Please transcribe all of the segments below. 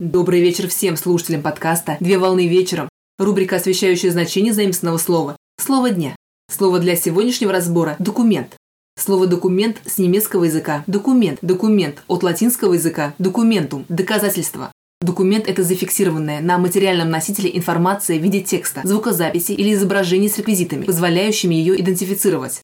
Добрый вечер всем слушателям подкаста «Две волны вечером». Рубрика, освещающая значение заимственного слова. Слово дня. Слово для сегодняшнего разбора – документ. Слово «документ» с немецкого языка – документ, документ, от латинского языка – документум, доказательство. Документ – это зафиксированная на материальном носителе информация в виде текста, звукозаписи или изображений с реквизитами, позволяющими ее идентифицировать.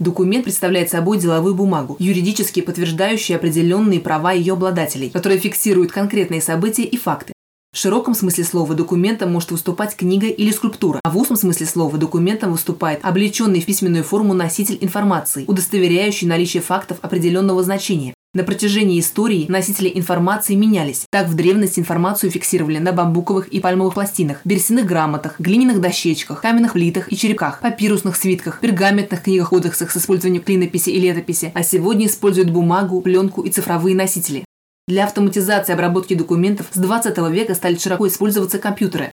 Документ представляет собой деловую бумагу, юридически подтверждающую определенные права ее обладателей, которые фиксируют конкретные события и факты. В широком смысле слова документом может выступать книга или скульптура, а в узком смысле слова документом выступает облеченный в письменную форму носитель информации, удостоверяющий наличие фактов определенного значения. На протяжении истории носители информации менялись. Так в древности информацию фиксировали на бамбуковых и пальмовых пластинах, берестяных грамотах, глиняных дощечках, каменных плитах и черепках, папирусных свитках, пергаментных книгах-кодексах с использованием клинописи и летописи, а сегодня используют бумагу, пленку и цифровые носители. Для автоматизации обработки документов с 20 века стали широко использоваться компьютеры.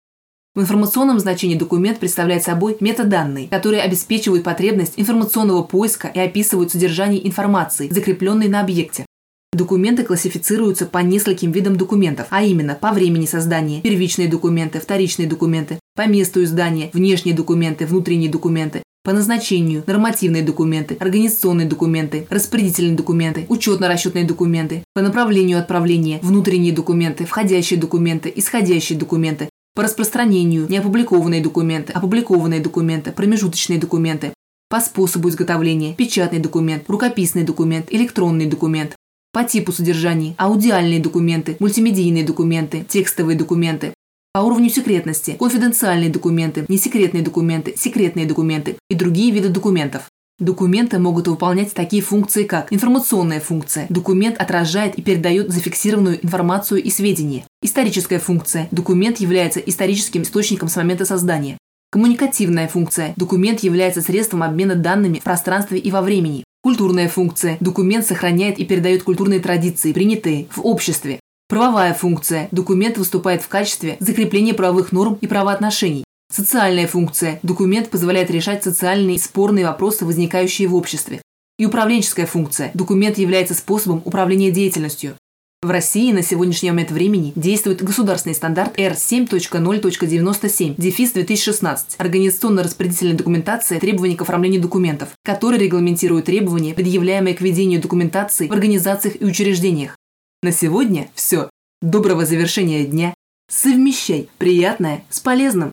В информационном значении документ представляет собой метаданные, которые обеспечивают потребность информационного поиска и описывают содержание информации, закрепленной на объекте. Документы классифицируются по нескольким видам документов, а именно по времени создания, первичные документы, вторичные документы, по месту издания, внешние документы, внутренние документы, по назначению, нормативные документы, организационные документы, распорядительные документы, учетно-расчетные документы, по направлению отправления, внутренние документы, входящие документы, исходящие документы, по распространению неопубликованные документы, опубликованные документы, промежуточные документы, по способу изготовления, печатный документ, рукописный документ, электронный документ, по типу содержания, аудиальные документы, мультимедийные документы, текстовые документы, по уровню секретности, конфиденциальные документы, несекретные документы, секретные документы и другие виды документов. Документы могут выполнять такие функции, как информационная функция. Документ отражает и передает зафиксированную информацию и сведения. Историческая функция. Документ является историческим источником с момента создания. Коммуникативная функция. Документ является средством обмена данными в пространстве и во времени. Культурная функция. Документ сохраняет и передает культурные традиции, принятые в обществе. Правовая функция. Документ выступает в качестве закрепления правовых норм и правоотношений. Социальная функция. Документ позволяет решать социальные спорные вопросы, возникающие в обществе. И управленческая функция. Документ является способом управления деятельностью. В России на сегодняшний момент времени действует государственный стандарт R7.0.97, дефис 2016, организационно-распределительная документация требований к оформлению документов, который регламентирует требования, предъявляемые к ведению документации в организациях и учреждениях. На сегодня все. Доброго завершения дня. Совмещай приятное с полезным.